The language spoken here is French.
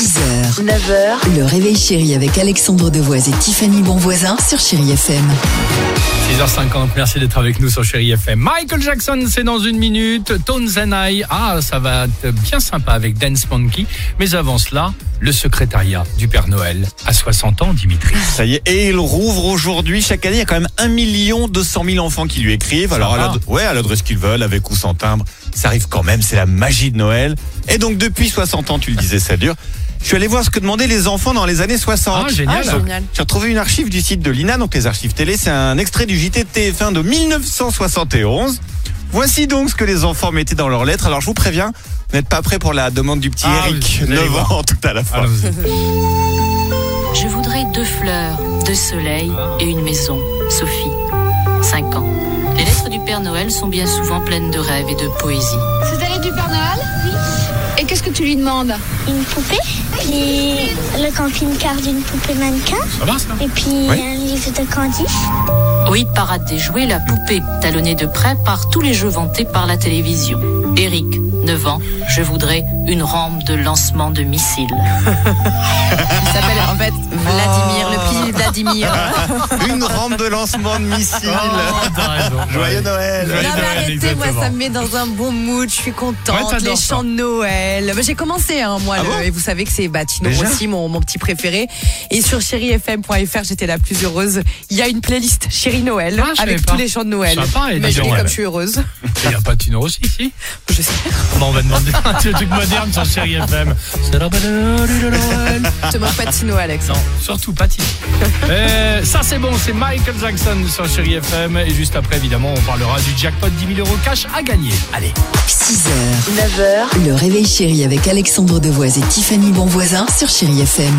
6h, 9h, le réveil chéri avec Alexandre Devoise et Tiffany Bonvoisin sur Chéri FM. 6h50, merci d'être avec nous sur Chéri FM. Michael Jackson, c'est dans une minute. Tones and I, ah, ça va être bien sympa avec Dance Monkey. Mais avant cela, le secrétariat du Père Noël à 60 ans, Dimitri. Ça y est, et il rouvre aujourd'hui. Chaque année, il y a quand même 1 200 000 enfants qui lui écrivent. Alors, à ouais, à l'adresse qu'ils veulent, avec ou sans timbre. Ça arrive quand même, c'est la magie de Noël. Et donc, depuis 60 ans, tu le disais, ça dure. Je suis allé voir ce que demandaient les enfants dans les années 60. Ah, génial. Donc, J'ai retrouvé une archive du site de l'INA, donc les archives télé. C'est un extrait du JT de TF1 de 1971. Voici donc ce que les enfants mettaient dans leurs lettres. Alors, je vous préviens, vous n'êtes pas prêts pour la demande du petit Ah, Eric, vous allez 9 voir. ans, tout à la fois. Je voudrais deux fleurs, deux soleils Ah. et une maison. Sophie, 5 ans. Les lettres du Père Noël sont bien souvent pleines de rêves et de poésie. C'est allé du Père Noël? Tu lui demandes une poupée, puis le camping-car d'une poupée mannequin, Ça va, ça et puis Oui. un livre de candy. Oui, parade des jouets, la poupée, talonnée de près par tous les jeux vantés par la télévision. Eric, 9 ans, je voudrais une rampe de lancement de missiles. Il s'appelle en fait Vladimir, le petit Vladimir. Une rampe de lancement de missiles. Oh. Joyeux Noël. Joyeux Non mais Noël, arrêtez, moi exactement. ça me met dans un bon mood, je suis Ouais, contente, t'adores les ça. chants de Noël. Bah, J'ai commencé hein, moi, Ah le- bon et vous savez que c'est Tino Déjà Rossi, mon, mon petit préféré. Et sur chérifm.fr, j'étais la plus heureuse. Il y a une playlist Chéri Noël Ah, je avec savais pas. tous les chants de Noël. Sympa, et Imaginez dis comme ouais. je suis heureuse. Il n'y a pas de Tino aussi, ici? Je sais. Bon, on va demander un truc moderne sur Chéri FM. Te manque pas de Tino Alex. Non, surtout pas Tino. Euh, ça c'est bon, c'est Michael Jackson sur Chéri FM. Et juste après, évidemment, on parlera du jackpot 10 000 euros cash à gagner. Allez. 6h, 9h, le réveil chéri avec Alexandre Devoise et Tiffany Bonvoisin sur Chéri FM.